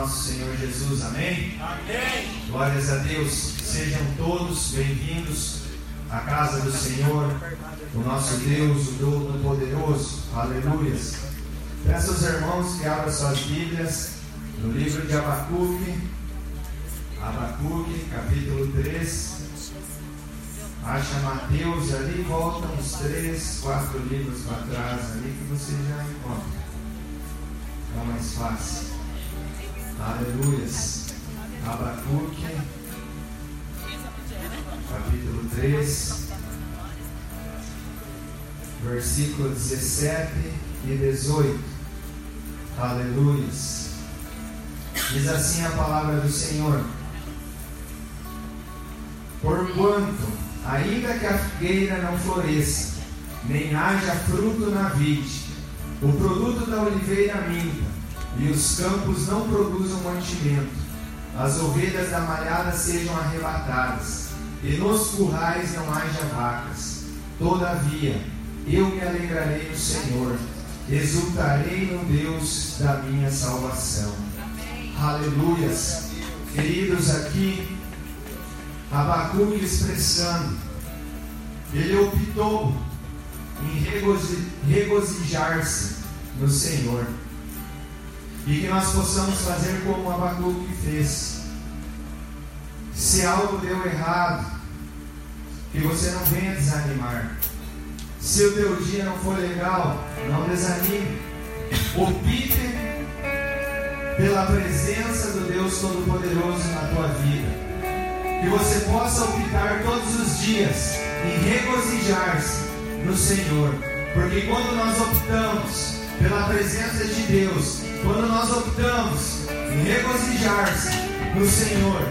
nosso Senhor Jesus. Amém? Amém. Glórias a Deus. Sejam todos bem-vindos à casa do Senhor, o nosso Deus, o Todo-Poderoso. Aleluias. Peço aos irmãos que abram suas Bíblias no livro de Abacuque, Abacuque, capítulo 3. Acha Mateus ali, volta uns três, quatro livros para trás ali que você já encontra. É mais fácil. Aleluias. Abacuque, capítulo 3, versículo 17 e 18. Aleluias. Diz assim a palavra do Senhor. Porquanto, ainda que a figueira não floresça, nem haja fruto na vide, o produto da oliveira minta, e os campos não produzam mantimento, as ovelhas da malhada sejam arrebatadas, e nos currais não haja vacas. Todavia, eu me alegrarei no Senhor, exultarei no Deus da minha salvação. Aleluias. Queridos, aqui, Abacuque expressando, ele optou em regozijar-se no Senhor. E que nós possamos fazer como Abacuque fez. Se algo deu errado, que você não venha desanimar. Se o teu dia não for legal, não desanime. Opte pela presença do Deus Todo-Poderoso na tua vida. Que você possa optar todos os dias em regozijar-se no Senhor. Porque quando nós optamos pela presença de Deus, quando nós optamos em regozijar-se no Senhor,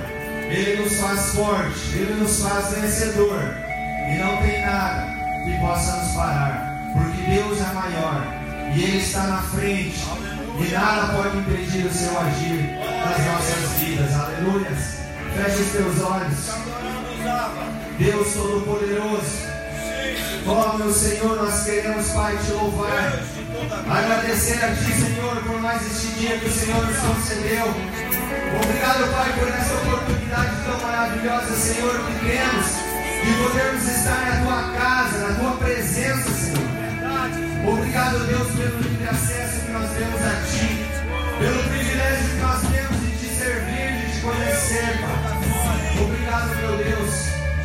Ele nos faz forte, Ele nos faz vencedor. E não tem nada que possa nos parar, porque Deus é maior e Ele está na frente. E nada pode impedir o seu agir nas nossas vidas. Aleluia. Feche os teus olhos. Deus Todo-Poderoso. Ó oh, meu Senhor, nós queremos, Pai, te louvar. Agradecer a Ti, Senhor, por mais este dia que o Senhor nos concedeu. Obrigado, Pai, por essa oportunidade tão maravilhosa, Senhor, que temos de podermos estar na Tua casa, na Tua presença, Senhor. Obrigado, Deus, pelo livre acesso que nós temos a Ti, pelo privilégio que nós temos de Te servir, de Te conhecer, Pai. Obrigado, meu Deus,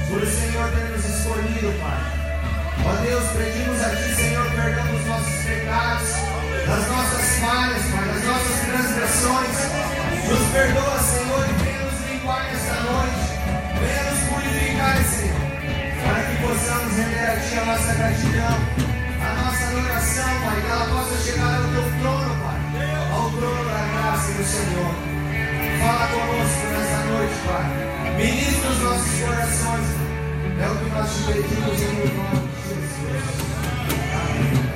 por o Senhor ter nos escolhido, Pai. Ó Deus, pedimos a Ti, Senhor, perdão dos nossos pecados, das nossas falhas, Pai, das nossas transgressões. Nos perdoa, Senhor, e venha nos limpar nesta noite. Venha nos purificar, Senhor, para que possamos render a Ti a nossa gratidão, a nossa adoração, Pai, que ela possa chegar ao Teu trono, Pai, ao trono da graça do Senhor. Fala conosco nessa noite, Pai. Ministra os nossos corações, É o que nós te pedimos em nome eu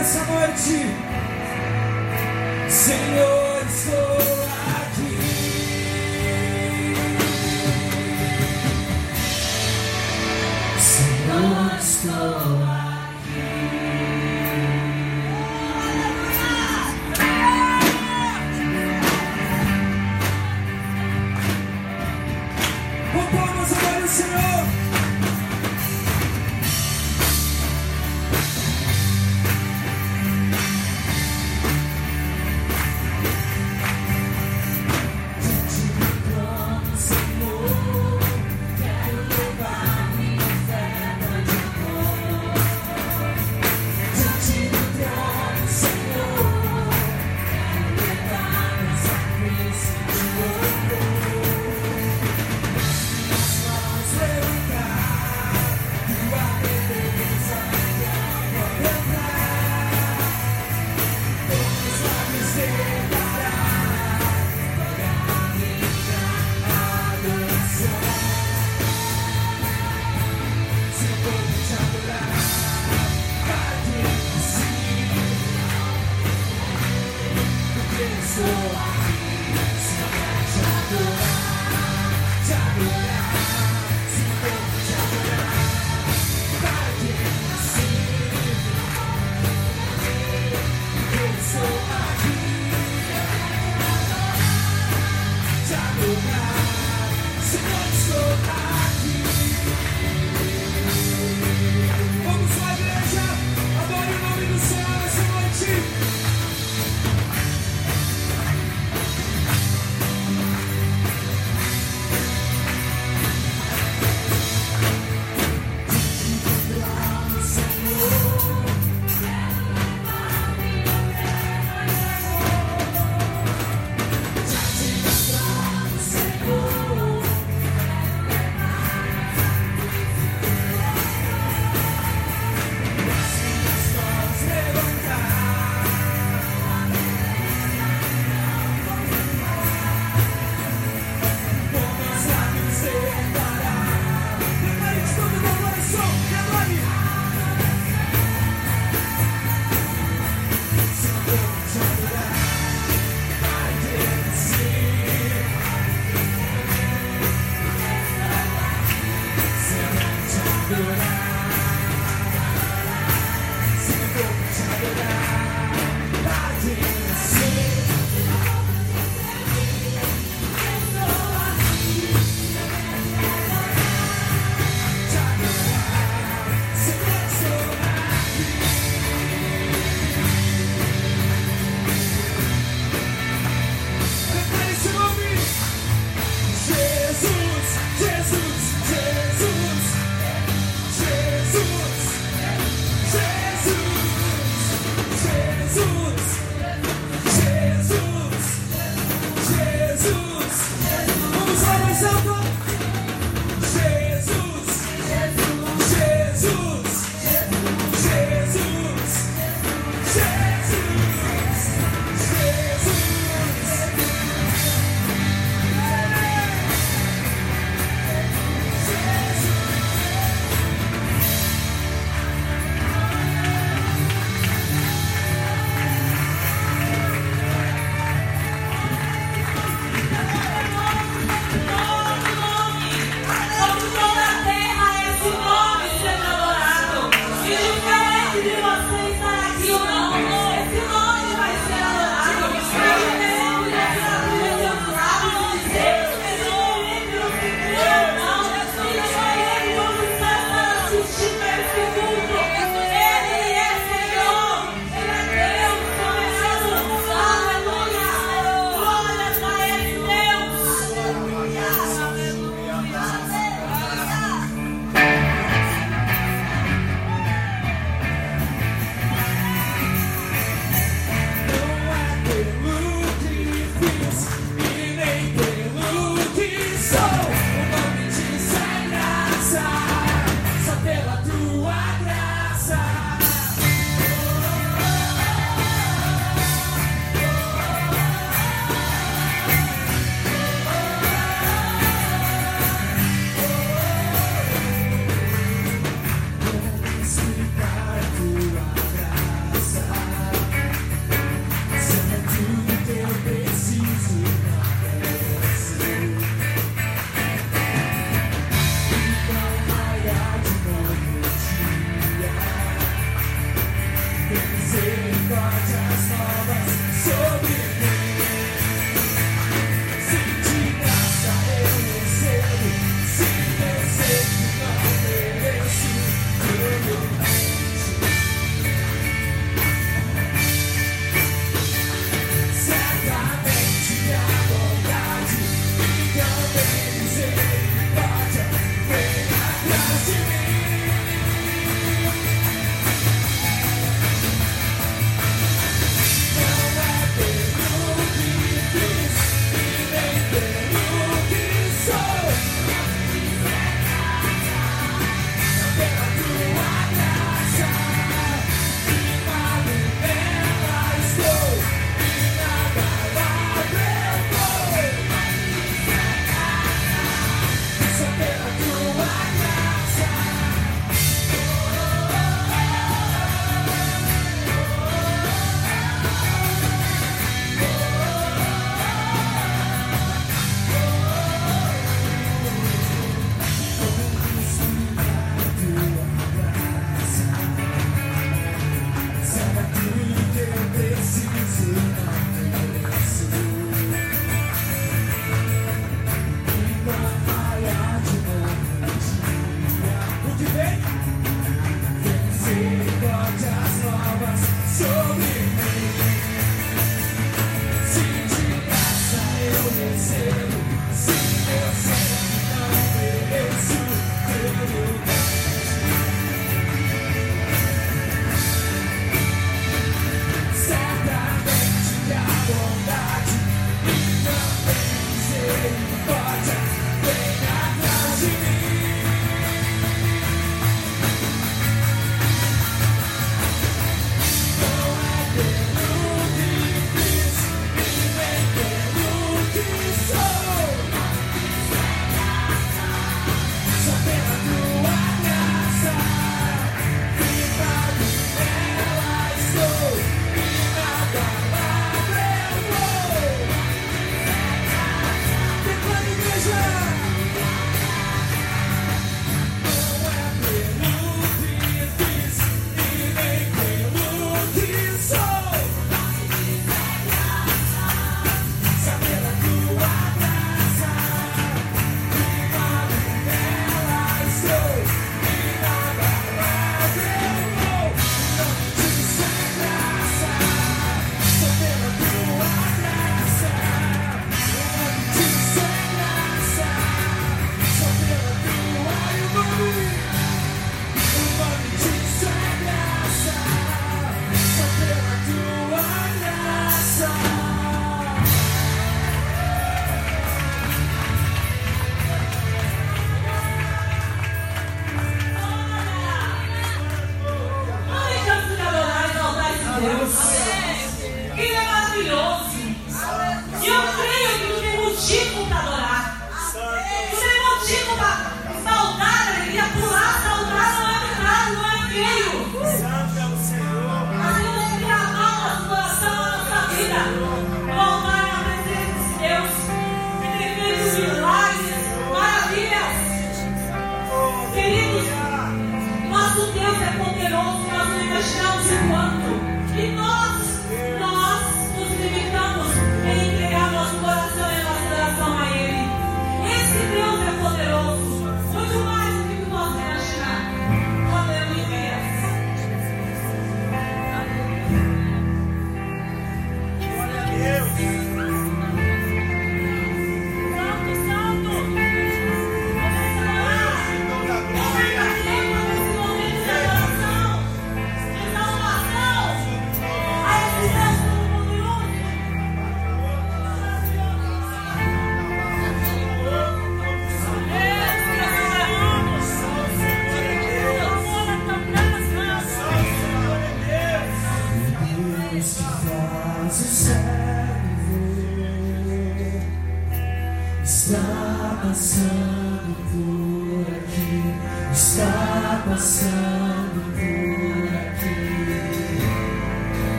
nessa noite. Senhor, estou aqui. Senhor, estou aqui.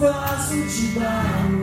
vaso de barro.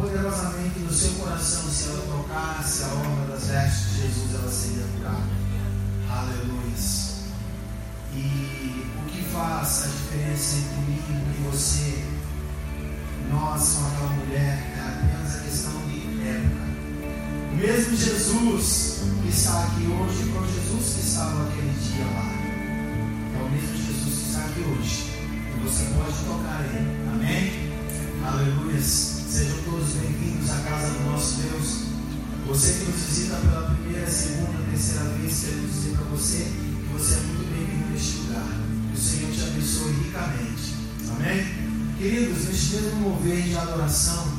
poderosamente no seu coração se ela tocasse a obra das vestes de Jesus, ela seria curada. Aleluia. E o que faz a diferença entre mim e você, nós com aquela mulher, é apenas a questão de época. O mesmo Jesus que está aqui hoje, com Jesus que estava aquele dia lá, é o mesmo Jesus que está aqui hoje. E você pode tocar ele. Amém? Aleluia. Sejam todos bem-vindos à casa do nosso Deus. Você que nos visita pela primeira, segunda, terceira vez, quero dizer para você que você é muito bem-vindo neste lugar. Que o Senhor te abençoe ricamente. Amém? Queridos, neste mesmo mover de adoração,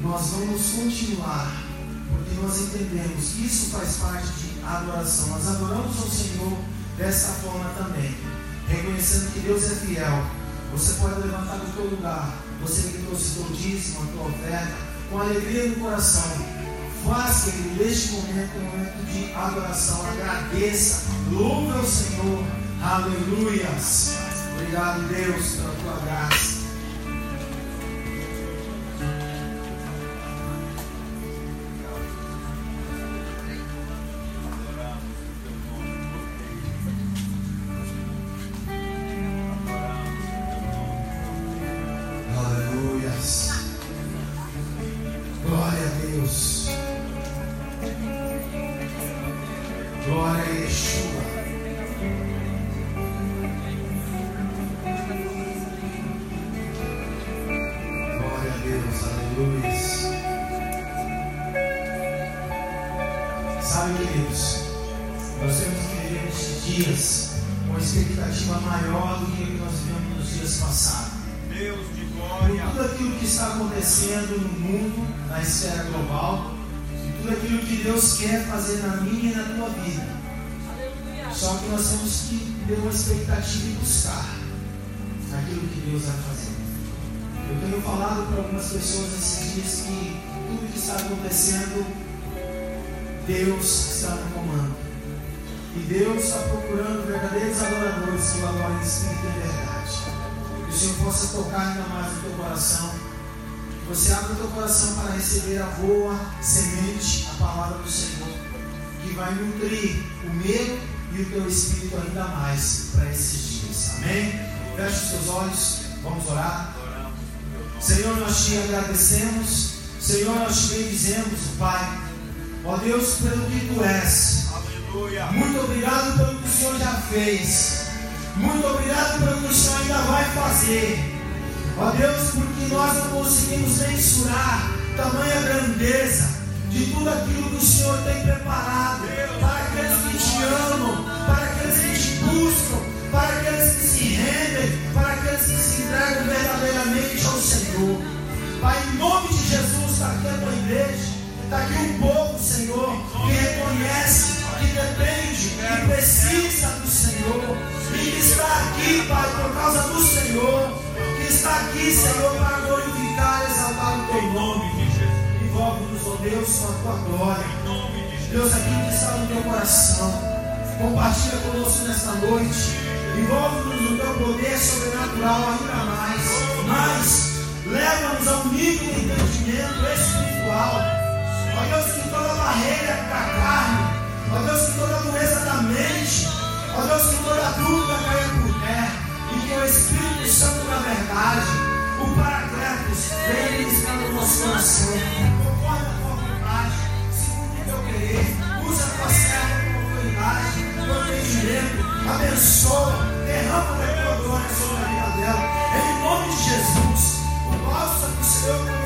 nós vamos continuar, porque nós entendemos que isso faz parte de adoração. Nós adoramos ao Senhor dessa forma também, reconhecendo que Deus é fiel você pode levantar do teu lugar. Você que trouxe teu dízimo, a tua oferta, com alegria no coração. Faça que neste momento, um momento de adoração, agradeça, louve ao Senhor. Aleluias. Obrigado, Deus, pela tua graça. Expectativa e buscar aquilo que Deus vai fazer. Eu tenho falado para algumas pessoas esses dias que tudo que está acontecendo, Deus está no comando. E Deus está procurando verdadeiros adoradores que o adorem em espírito e verdade. Que o Senhor possa tocar ainda mais no teu coração. Que você abra o teu coração para receber a boa semente, a palavra do Senhor, que vai nutrir o meu e o teu espírito ainda mais para esses dias. Amém? Feche os seus olhos, vamos orar. Senhor, nós te agradecemos. Senhor, nós te bendizemos, Pai. Ó Deus, pelo que tu és. Aleluia. Muito obrigado pelo que o Senhor já fez. Muito obrigado pelo que o Senhor ainda vai fazer. Ó Deus, porque nós não conseguimos mensurar tamanha grandeza de tudo aquilo que o Senhor tem preparado para aqueles que te amam, para aqueles que te buscam, para aqueles que se rendem, para aqueles que se entregam verdadeiramente ao Senhor. Pai, em nome de Jesus, está aqui a tua igreja, está aqui um povo, Senhor, que reconhece, que depende, que precisa do Senhor, e que está aqui, Pai, por causa do Senhor, que está aqui, Senhor, para glorificar e exaltar o teu nome. Envolve-nos, ó Deus, com a tua glória. Deus, aquilo que está no teu coração, compartilha conosco nesta noite. Envolve-nos no teu poder sobrenatural ainda mais. Mas leva-nos a um nível de entendimento espiritual. Ó Deus, que toda barreira da carne, ó Deus, que toda dureza da mente, ó Deus, que toda dúvida caia por terra. E que o Espírito Santo da verdade, o Paracletos, venha ministrar no nosso coração. O teu usa a tua serva com autoridade, com entendimento, abençoa, derrama da tua glória sobre a vida dela. Em nome de Jesus, o nosso que o Senhor,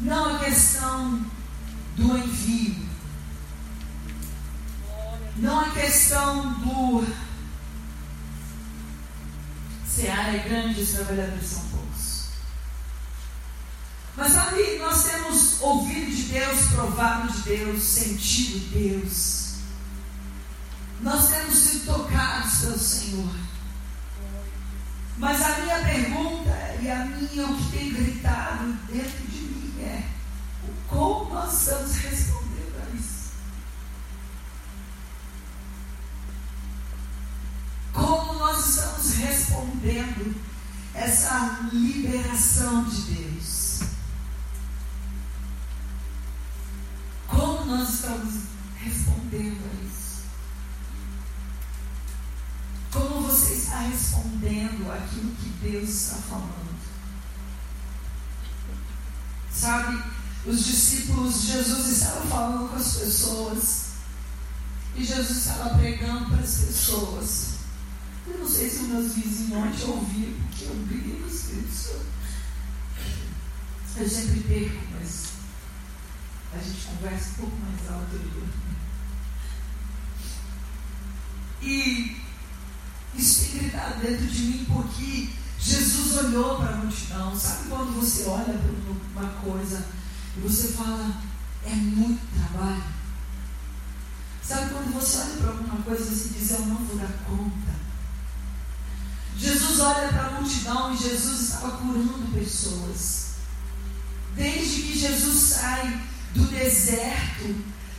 Não é questão do envio. Não é questão do Seara é grande, os trabalhadores são poucos. Mas sabe, nós temos ouvido de Deus, provado de Deus, sentido de Deus. Nós temos sido tocados pelo Senhor. Mas a minha pergunta e a minha, o que tem gritado dentro de mim, como nós estamos respondendo a isso. Como nós estamos respondendo essa liberação de Deus. Como nós estamos respondendo a isso? Como você está respondendo aquilo que Deus está falando? Sabe, os discípulos, Jesus estava falando com as pessoas. E Jesus estava pregando para as pessoas. Eu não sei se os meus vizinhos ontem ouviram, porque eu briguei com o Espírito Santo. Eu sempre perco, mas a gente conversa um pouco mais alto. E isso tem gritado dentro de mim porque Jesus olhou para a multidão. Sabe quando você olha para uma coisa e você fala, é muito trabalho? Sabe quando você olha para alguma coisa e você diz, eu não vou dar conta? Jesus olha para a multidão e Jesus estava curando pessoas. Desde que Jesus sai do deserto,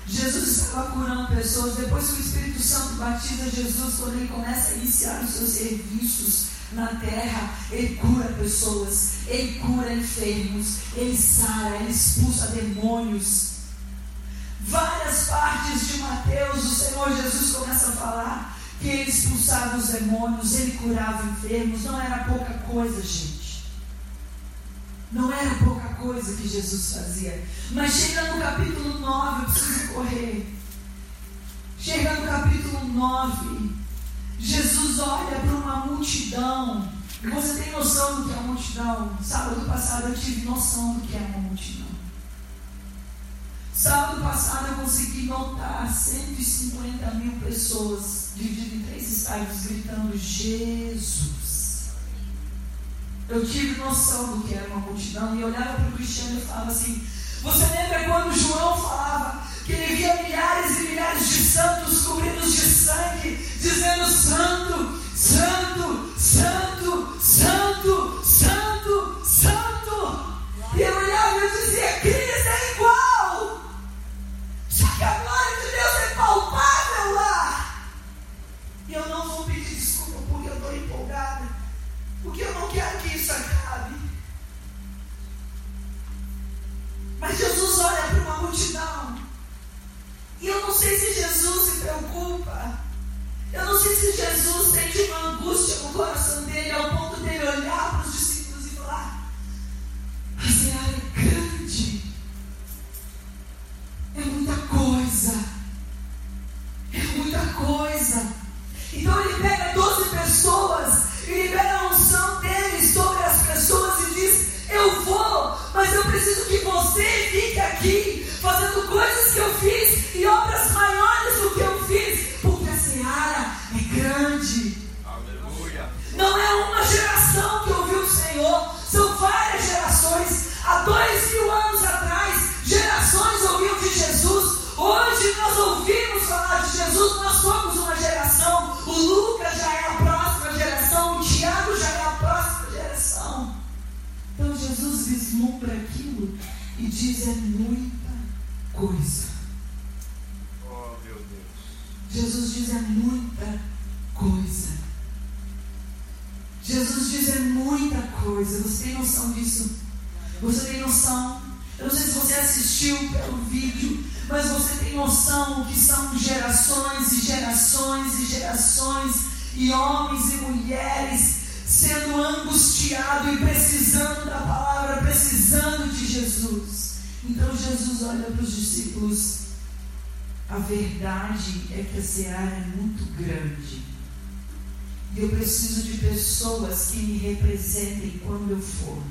Jesus estava curando pessoas. Depois que o Espírito Santo batiza Jesus, quando ele começa a iniciar os seus serviços na terra, ele cura pessoas, ele cura enfermos, ele sara, ele expulsa demônios. Várias partes de Mateus, o Senhor Jesus começa a falar que ele expulsava os demônios, ele curava enfermos, não era pouca coisa, gente. Não era pouca coisa que Jesus fazia. Mas chega no capítulo 9, eu preciso correr. Chega no capítulo 9, Jesus olha para uma multidão. E você tem noção do que é uma multidão? Sábado passado eu tive noção do que é uma multidão. Sábado passado eu consegui notar 150 mil pessoas divididas em três estádios gritando Jesus. Eu tive noção do que era uma multidão e olhava para o Cristiano e falava assim: Você lembra quando João falava que ele via milhares e milhares de santos cobridos de sangue, dizendo: Santo, pessoas que me representem quando eu for.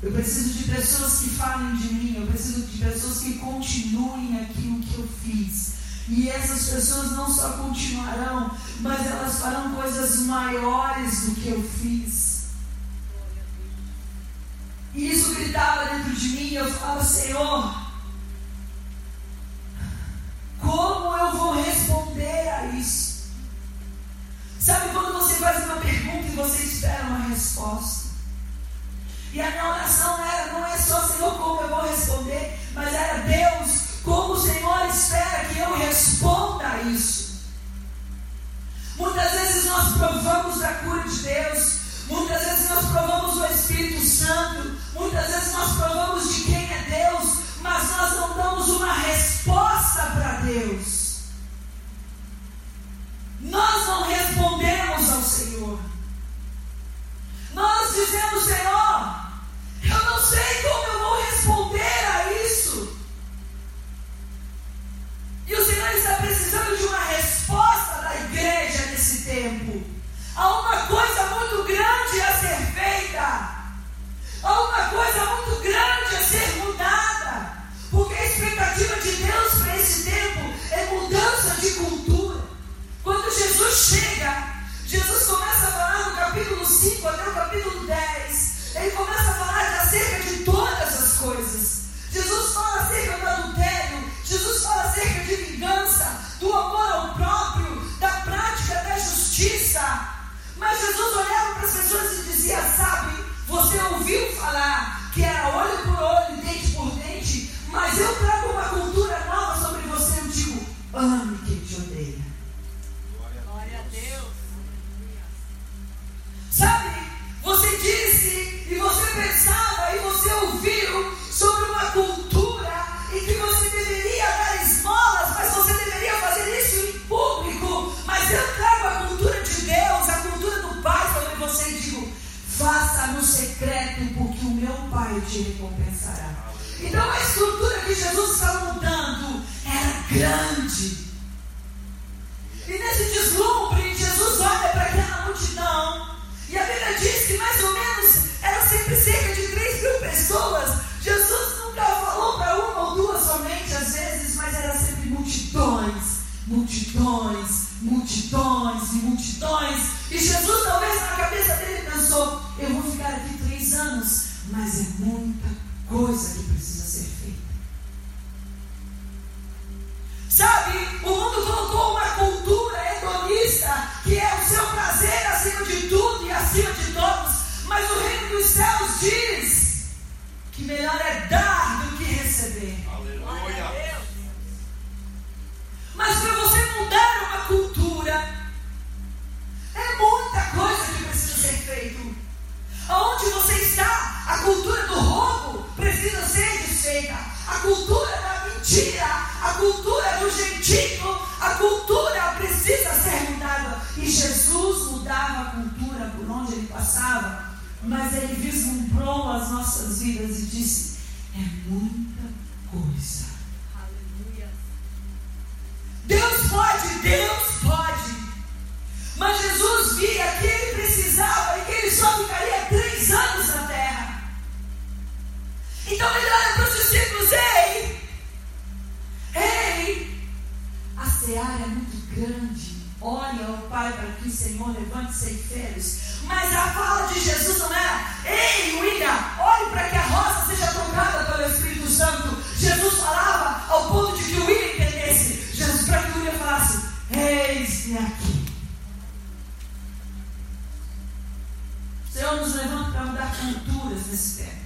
Eu preciso de pessoas que falem de mim, eu preciso de pessoas que continuem aquilo que eu fiz. E essas pessoas não só continuarão, mas elas farão coisas maiores do que eu fiz. Deus. Senhor, levante-se e férias. Mas a fala de Jesus não era, ei, William, olhe para que a roça seja tocada pelo Espírito Santo. Jesus falava ao ponto de que o William entendesse. Jesus, para que o William falasse, eis-me aqui. Senhor, nos levanta para mudar culturas nesse tempo.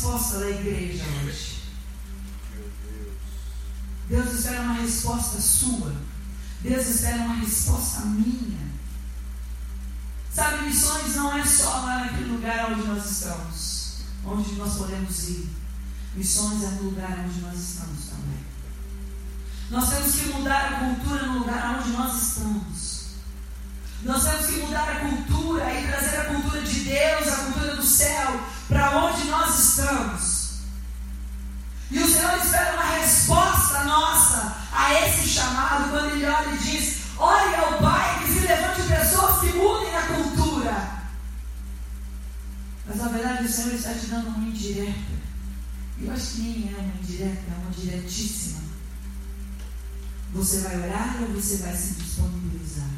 resposta da igreja hoje. Deus espera uma resposta sua. Deus espera uma resposta minha. Sabe, missões não é só lá naquele lugar onde nós estamos, onde nós podemos ir. Missões é no lugar onde nós estamos também. Nós temos que mudar a cultura no lugar onde nós estamos. Nós temos que mudar a cultura e trazer a cultura de Deus, a cultura do céu, para onde nós estamos. E o Senhor espera uma resposta nossa a esse chamado, quando Ele olha e diz: Olhe ao Pai que se levante pessoas que mudem a cultura. Mas na verdade o Senhor está te dando uma indireta. E eu acho que nem é uma indireta, é uma diretíssima. Você vai orar ou você vai se disponibilizar?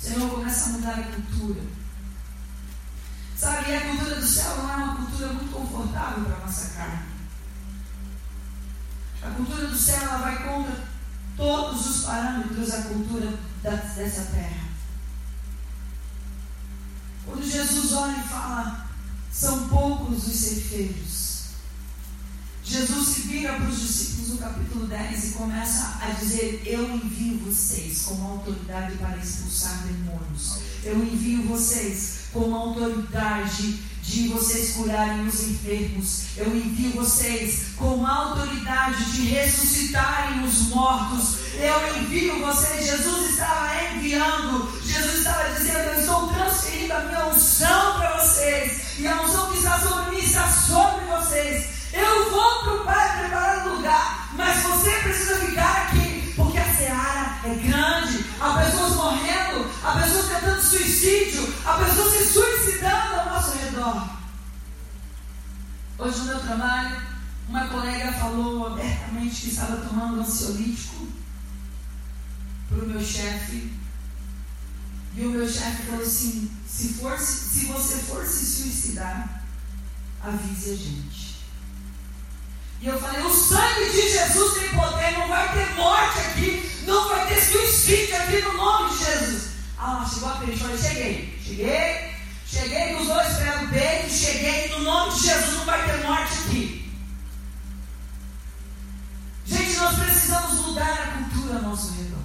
Senhor, começa a mudar a cultura. Sabe, a cultura do céu não é uma cultura muito confortável para a nossa carne. A cultura do céu ela vai contra todos os parâmetros da cultura dessa terra. Quando Jesus olha e fala, são poucos os ceifeiros. Jesus se vira para os discípulos no capítulo 10 e começa a dizer: Eu envio vocês como autoridade para expulsar demônios. Eu envio vocês como autoridade de vocês curarem os enfermos. Eu envio vocês com autoridade de ressuscitarem os mortos. Eu envio vocês. Jesus estava enviando. Jesus estava dizendo: Eu estou transferindo a minha unção para vocês. E a unção que está sobre mim está sobre vocês. Eu vou para o Pai preparar o lugar. Mas você precisa ficar aqui. Porque a seara é grande. Há pessoas morrendo. Há pessoas tentando suicídio. Há pessoas se suicidando ao nosso redor. Hoje no meu trabalho, uma colega falou abertamente que estava tomando ansiolítico para o meu chefe. E o meu chefe falou assim: se, for, se você for se suicidar, avise a gente. E eu falei: o sangue de Jesus tem poder, não vai ter morte aqui, não vai ter suicídio aqui no nome de Jesus. Ah, chegou a falei: cheguei, cheguei, cheguei com os dois pés no peito, cheguei, no nome de Jesus não vai ter morte aqui. Gente, nós precisamos mudar a cultura ao nosso redor.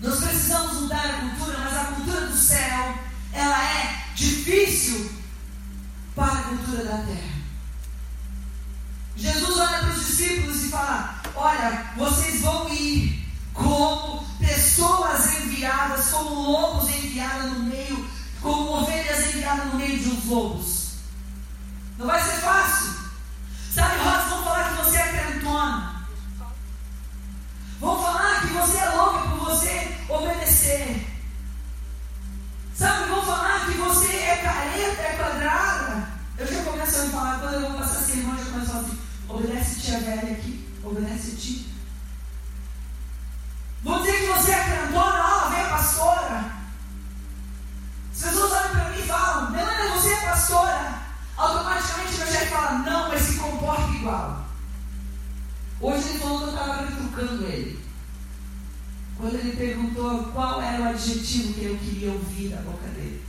Nós precisamos mudar a cultura, mas a cultura do céu, ela é difícil para a cultura da terra. Jesus olha para os discípulos e fala: Olha, vocês vão ir como pessoas enviadas, como lobos enviados no meio, como ovelhas enviadas no meio de uns lobos. Não vai ser fácil. Sabe, Rosa, vão falar que você é crentona. Vão falar que você é louca por você obedecer. Sabe, vão falar que você é careta, é quadrada. Eu já começo a me falar, quando eu vou passar sermão, eu já começo a falar assim, obedece tia velha aqui, obedece ti. Vão dizer que você é crentona, ó, vem a pastora. As pessoas olham para mim e falam, Melania, você é pastora. Automaticamente meu chefe fala, não, mas se comporta igual. Hoje ele falou que eu estava retrucando ele. Quando ele perguntou qual era o adjetivo que eu queria ouvir da boca dele.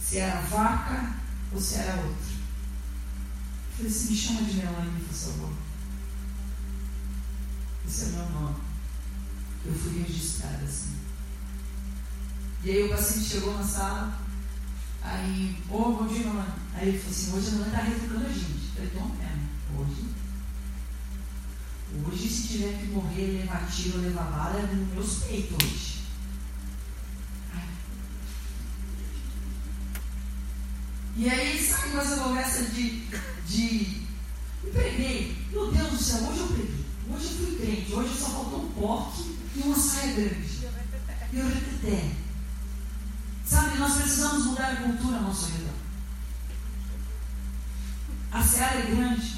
Se era vaca se era outro. Eu falei assim, me chama de Melanie, por favor. Esse é o meu nome. Eu fui registrada assim. E aí o paciente chegou na sala, aí, ô, oh, bom dia, Melanie. Aí ele falou assim, hoje a Melanie está retrucando a gente. Eu falei, então mesmo, hoje Hoje, se tiver que morrer, levar tiro, levar bala, é nos meus peitos hoje. E aí sai com essa conversa de, de. Eu preguei. Meu Deus do céu, hoje eu preguei. Hoje eu fui crente. Hoje só faltou um porte e uma saia grande. E eu repeté. Sabe, nós precisamos mudar a cultura ao nosso redor. A seara é grande.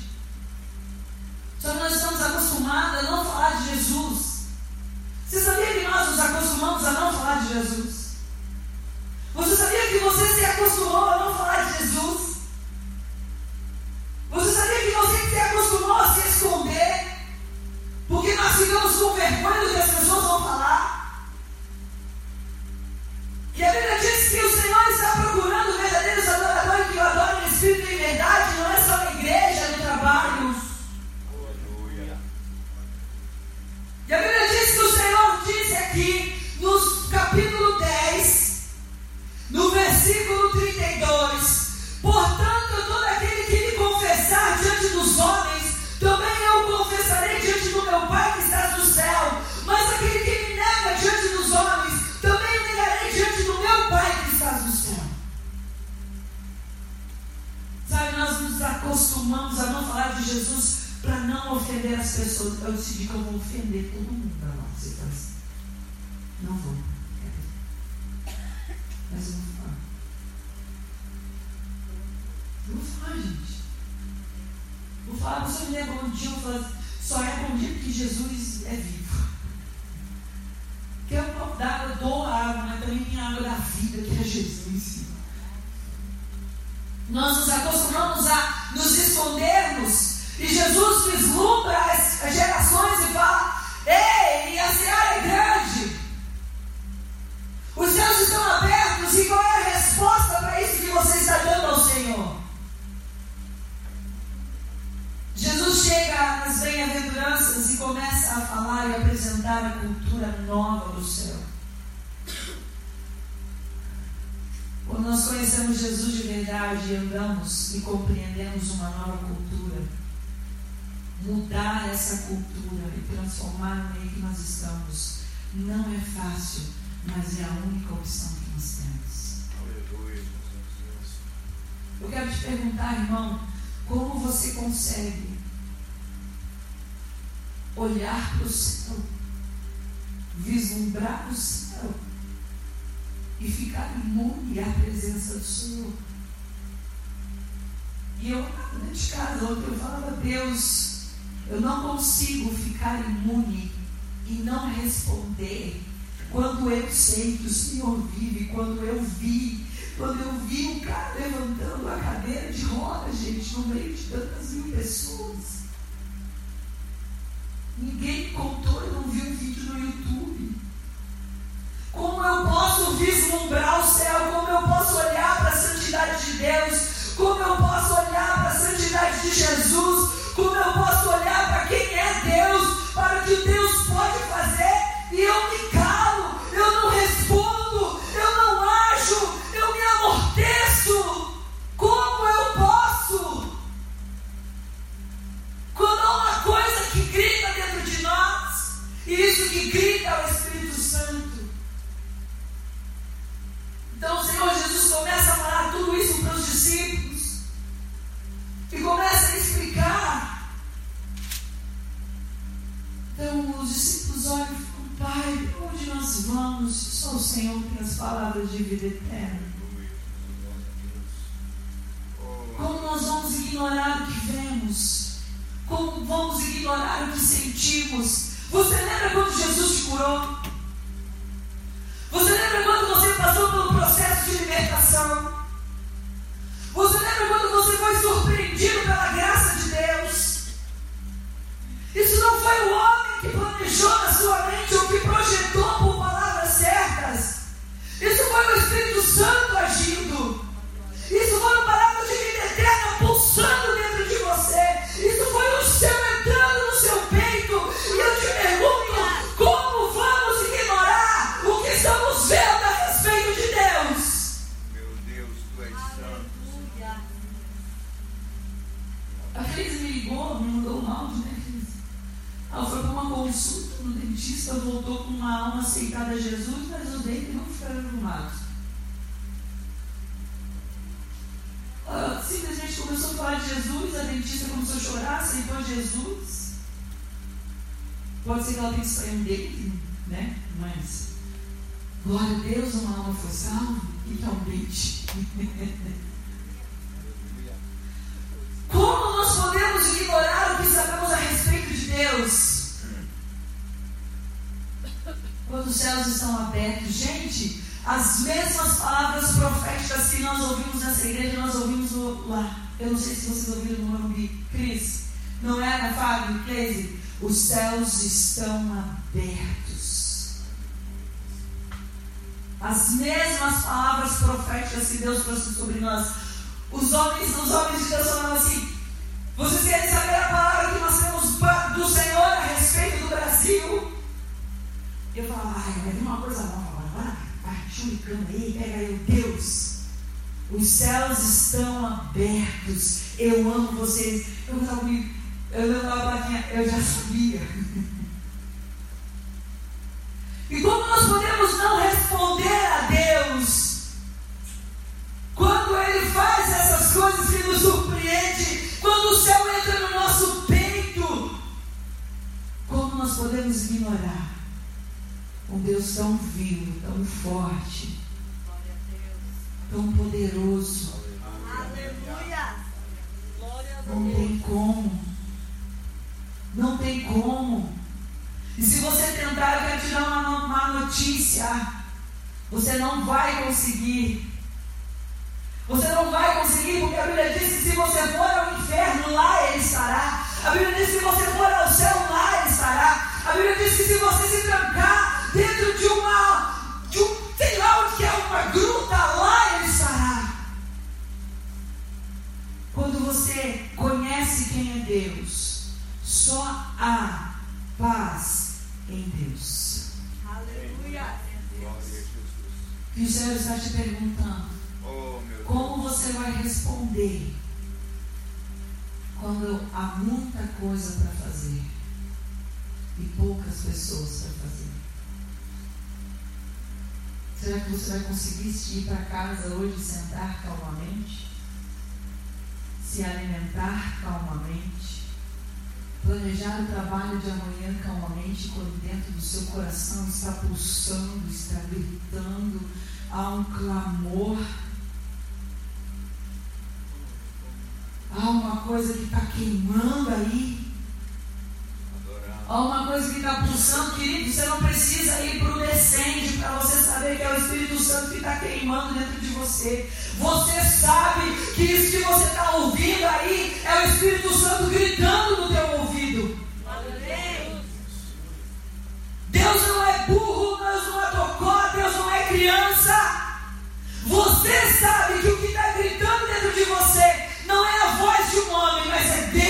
Só que nós estamos acostumados a não falar de Jesus. Você sabia que nós nos acostumamos a não falar de Jesus? Você sabia que você se acostumou a não falar e e compreendemos uma nova cultura, mudar essa cultura e transformar no meio que nós estamos não é fácil, mas é a única opção que nós temos. Aleluia. Eu quero te perguntar, irmão, como você consegue olhar para o céu, vislumbrar o céu e ficar imune à presença do Senhor? E eu, dentro de casa, eu falava, Deus, eu não consigo ficar imune e não responder quando eu sei que o Senhor vive, quando eu vi, quando eu vi um cara levantando a cadeira de roda, gente, no meio de tantas mil pessoas. Ninguém contou, eu não vi um vídeo no YouTube. Como eu posso vislumbrar o céu? Como eu posso olhar para a santidade de Deus? Como eu posso olhar de Jesus? Como eu posso olhar para quem é Deus? Para o que Deus pode fazer? E eu me calo, eu não respondo, eu não ajo, eu me amorteço. Como eu posso? Quando há uma coisa que grita dentro de nós, e isso que grita é o Espírito Santo. Então o Senhor Jesus começa a falar tudo isso para os discípulos. E começa a explicar. Então os discípulos olham e ficam, Pai, onde nós vamos? Só o Senhor tem as palavras de vida eterna. Como nós vamos ignorar o que vemos? Como vamos ignorar o que sentimos? Você lembra quando Jesus te curou? Você lembra quando você passou pelo processo de libertação? Você lembra quando você foi surpreendido pela graça de Deus? Isso não foi o homem que planejou na sua mente ou que projetou por palavras certas. Isso foi o Espírito Santo agindo. Isso foram palavras de vida eterna pulsando dentro áudio, né, Cris? Ela foi para uma consulta no dentista, voltou com uma alma aceitada a Jesus, mas os dentes não ficaram arrumados. Simplesmente começou a falar de Jesus, a dentista começou a chorar, aceitou Jesus. Pode ser que ela tenha que um dente, né? Mas, glória a Deus, uma alma foi salva e tá um. Como nós podemos ignorar o que sabemos a respeito de Deus? Quando os céus estão abertos, gente, as mesmas palavras proféticas que nós ouvimos nessa igreja, nós ouvimos lá. Eu não sei se vocês ouviram no Morumbi. Cris, não era, Fábio, Cleise? Os céus estão abertos. As mesmas palavras proféticas que Deus trouxe sobre nós. Os homens, os homens de Deus falaram assim: vocês querem saber a palavra que nós temos do Senhor a respeito do Brasil? Eu falava, ai, vai uma coisa nova, vai, vai, churicando aí, pega aí o Deus. Os céus estão abertos. Eu amo vocês. Eu estava comigo. Eu não estava plaquinha, eu já sabia. E como nós podemos não responder a Deus quando Ele faz essas coisas que nos surpreende, quando o céu entra no nosso peito? Como nós podemos ignorar um Deus tão vivo, tão forte, tão poderoso? Aleluia. Não tem como. Não tem como. E se você tentar, eu quero te dar uma, uma notícia. Você não vai conseguir. Você não vai conseguir, porque a Bíblia diz que se você for ao inferno, lá ele estará. A Bíblia diz que se você for ao céu, lá ele estará. A Bíblia diz que se você se trancar dentro de uma, de um, sei lá onde que é uma gruta, lá ele estará. Quando você conhece quem é Deus, só há paz em Deus. Aleluia. Glória a Jesus. E o Senhor está te perguntando: Oh, como você vai responder quando há muita coisa para fazer e poucas pessoas para fazer? Será que você vai conseguir ir para casa hoje sentar calmamente? Se alimentar calmamente? Planejar o trabalho de amanhã calmamente, quando dentro do seu coração está pulsando, está gritando, há um clamor, há uma coisa que está queimando aí, há uma coisa que está pulsando, querido. Você não precisa ir para o descende para você saber que é o Espírito Santo que está queimando dentro de você. Você sabe que isso que você está ouvindo aí é o Espírito Santo gritando no teu ouvido. Deus não é burro, Deus não é tocó, Deus não é criança. Você sabe que o que está gritando dentro de você não é a voz de um homem, mas é Deus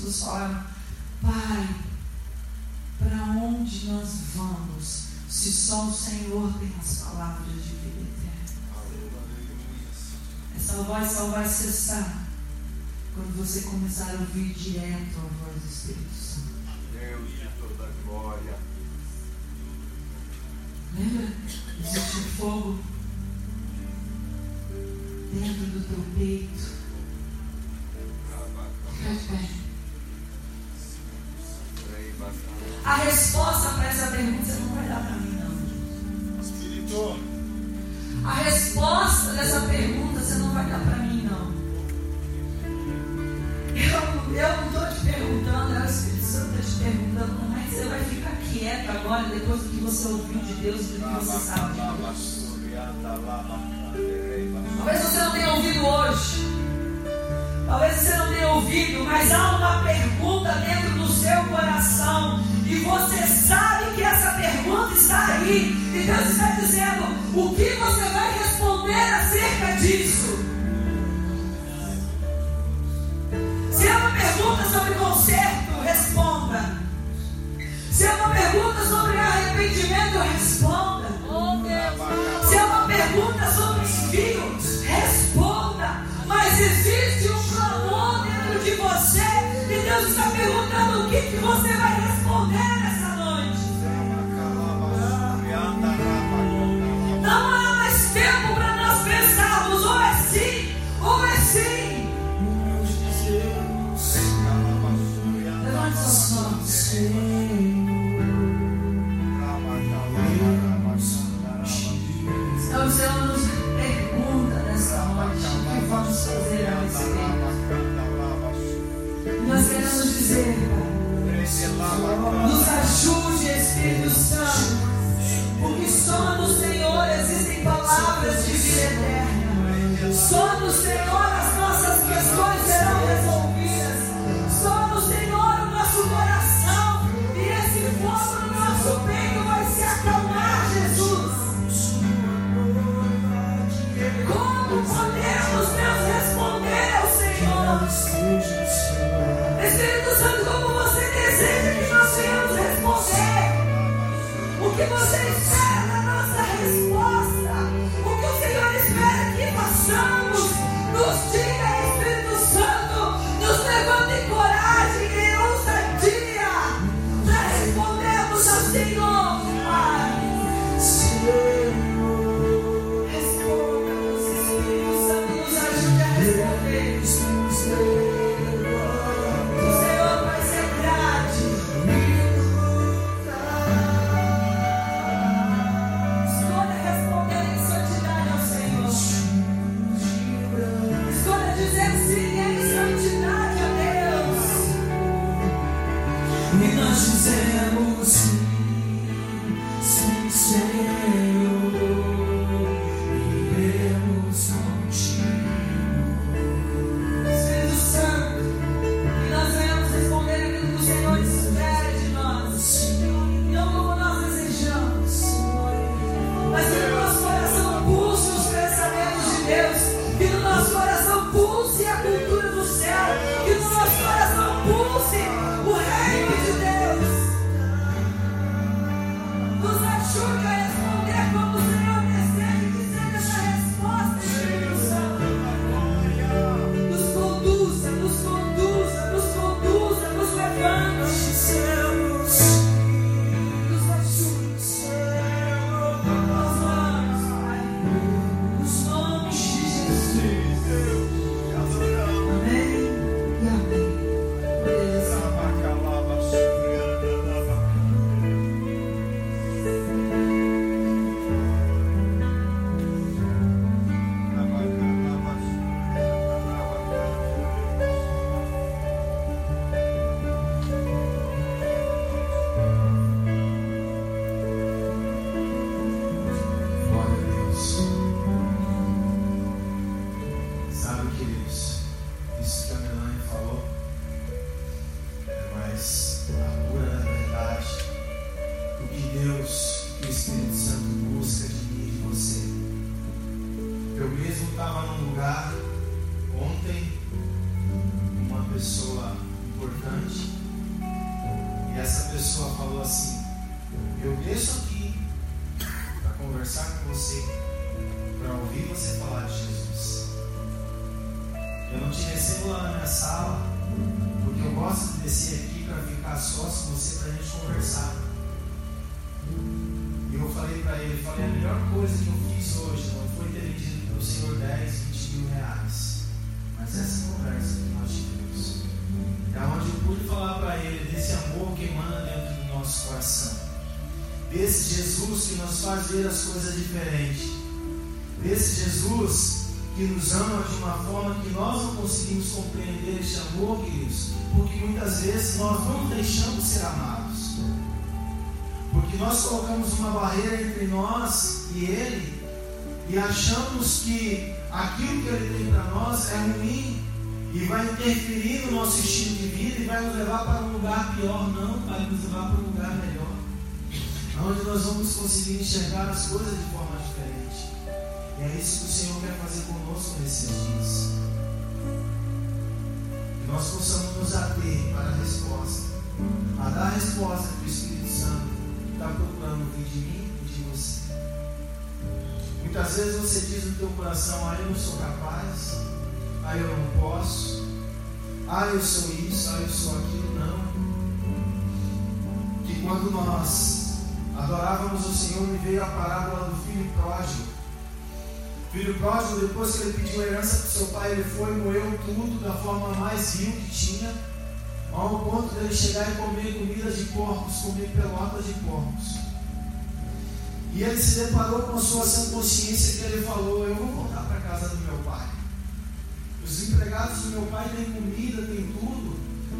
discípulos falaram. Pai, para onde nós vamos se só o Senhor tem as palavras de vida eterna? Essa voz só vai cessar quando você começar a ouvir direto a voz do Espírito Santo. Deus de toda glória. Lembra? Existe um fogo dentro do teu peito. Fica não para mim, não. Eu, eu não estou te perguntando, é o Espírito Santo está te perguntando como é que você vai ficar quieto agora, depois do que você ouviu de Deus e do que você sabe de Deus. Talvez você não tenha ouvido hoje. Talvez você não tenha ouvido, mas há uma pergunta dentro do seu coração. E você sabe que essa pergunta está aí. E Deus está dizendo: o que você vai responder falei para ele, falei, a melhor coisa que eu fiz hoje não foi ter pedido para o Senhor 10, 20 mil reais, mas essa conversa que nós tivemos. É onde eu pude falar para ele desse amor que emana dentro do nosso coração desse Jesus que nos faz ver as coisas diferentes, desse Jesus que nos ama de uma forma que nós não conseguimos compreender este amor, queridos, porque muitas vezes nós não deixamos ser amados, porque nós colocamos uma barreira entre nós e Ele e achamos que aquilo que Ele tem para nós é ruim e vai interferir no nosso estilo de vida e vai nos levar para um lugar pior, não, vai nos levar para um lugar melhor onde nós vamos conseguir enxergar as coisas de forma diferente. E é isso que o Senhor quer fazer conosco nesses dias. Que nós possamos nos ater para a resposta, a dar a resposta que o Espírito Santo está procurando vir de mim e de você. Muitas vezes você diz no teu coração, ah, eu não sou capaz, ah, eu não posso, ah, eu sou isso, ah, eu sou aquilo, não. Que quando nós adorávamos o Senhor, me veio a parábola do filho pródigo. O filho pródigo, depois que ele pediu a herança para o seu pai, ele foi e moeu tudo da forma mais vil que tinha, ao ponto dele chegar e comer comida de porcos, comer pelotas de porcos. E ele se deparou com a sua sã consciência que ele falou: Eu vou voltar para a casa do meu pai. Os empregados do meu pai têm comida, têm tudo.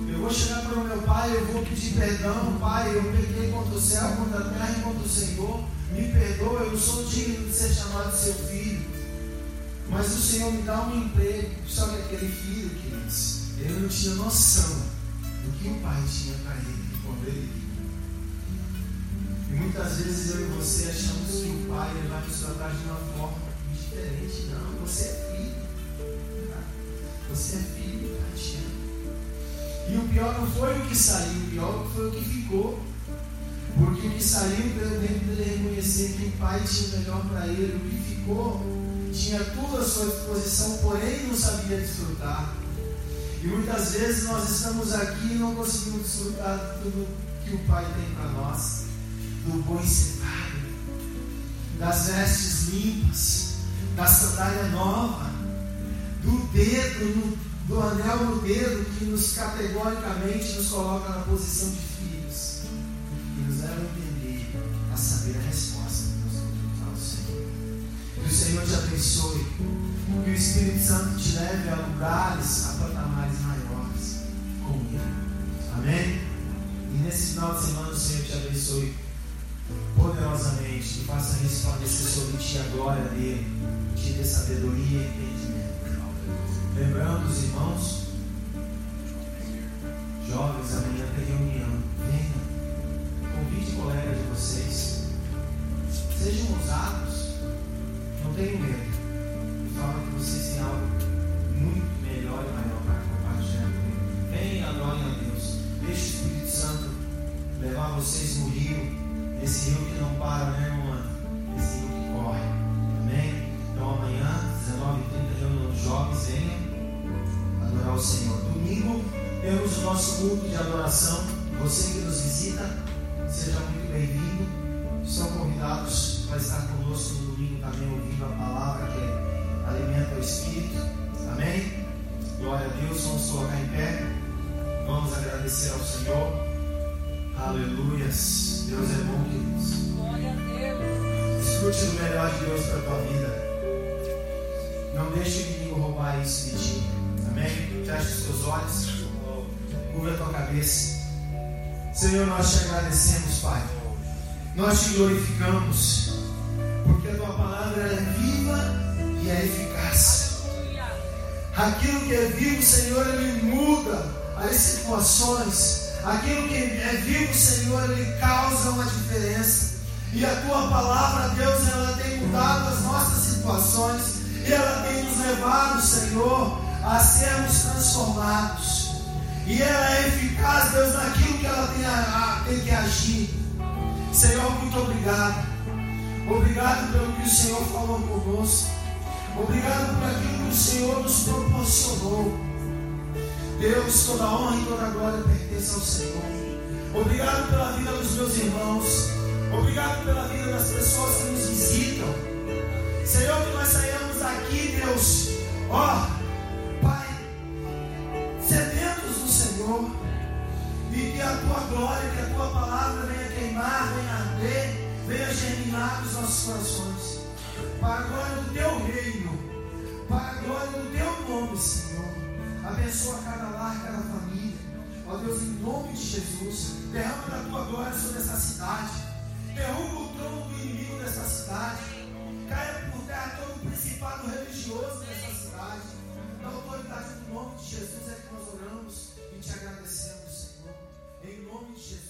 Eu vou chegar para o meu pai, eu vou pedir perdão, pai, eu pequei contra o céu, contra a terra e contra o Senhor. Me perdoa, eu não sou digno de ser chamado seu filho. Mas o Senhor me dá um emprego. Só que aquele filho, queridos, ele não tinha noção do que o pai tinha para ele quando ele viu. E muitas vezes eu e você achamos que o pai vai nos tratar de uma forma diferente. Não, você é filho. Tá? Você é filho, pai te ama. E o pior não foi o que saiu, o pior foi o que ficou. Porque o que saiu deu tempo dele reconhecer que o pai tinha melhor para ele, o que ficou tinha tudo à sua disposição, porém não sabia desfrutar. E muitas vezes nós estamos aqui e não conseguimos desfrutar de tudo que o Pai tem para nós, do bom cenário, das vestes limpas, da sandália nova, do dedo, do anel no dedo que nos categoricamente nos coloca na posição de filhos. E nos leva a entender, a saber a resposta que nós vamos ao Senhor. Que o Senhor te abençoe, que o Espírito Santo te leve a lugares, a patamares maiores com Ele. Amém? E nesse final de semana o Senhor te abençoe poderosamente, e faça resplandecer sobre ti a glória dele, te dê sabedoria e entendimento. Lembrando os irmãos, jovens, amanhã tem reunião. Venha, convide colegas de vocês. Sejam ousados, não tenham medo. Fala que vocês têm algo muito melhor e maior para compartilhar comigo. Venham e adorem a Deus. Deixe o Espírito Santo levar vocês no rio, esse rio que não para, né, irmã? Esse rio que corre. Amém? Então amanhã, 19h30, reunião dos jovens, venham adorar o Senhor. Domingo temos o nosso culto de adoração. Você que nos visita, seja muito bem-vindo. São convidados para estar conosco no domingo também ouvindo a palavra que alimenta o Espírito. Amém? Glória a Deus. Vamos colocar em pé. Vamos agradecer ao Senhor. Aleluias. Deus é bom, queridos. Glória a Deus. Escute o melhor de Deus para a tua vida. Não deixe o inimigo roubar isso de ti. Amém? Feche os teus olhos. Curva a tua cabeça. Senhor, nós te agradecemos, Pai. Nós te glorificamos. Porque a tua palavra é viva é eficaz. Aquilo que é vivo, Senhor, ele muda as situações. Aquilo que é vivo, Senhor, ele causa uma diferença. E a tua palavra, Deus, ela tem mudado as nossas situações. E ela tem nos levado, Senhor, a sermos transformados. E ela é eficaz, Deus, naquilo que ela tem, a- tem que agir. Senhor, muito obrigado. Obrigado pelo que o Senhor falou conosco. Obrigado por aquilo que o Senhor nos proporcionou. Deus, toda honra e toda glória pertence ao Senhor. Obrigado pela vida dos meus irmãos. Obrigado pela vida das pessoas que nos visitam. Senhor, que nós saímos daqui, Deus. Ó, Pai, sedentos do Senhor. E que a tua glória, que a tua palavra venha queimar, venha arder, venha germinar nos nossos corações. Para a glória do teu reino, para a glória do teu nome, Senhor. Abençoa cada lar, cada família. Ó Deus, em nome de Jesus, derrama da tua glória sobre essa cidade. Derruba o trono do inimigo dessa cidade. Caia por terra todo o principado religioso dessa cidade. Na autoridade do nome de Jesus é que nós oramos e te agradecemos, Senhor. Em nome de Jesus.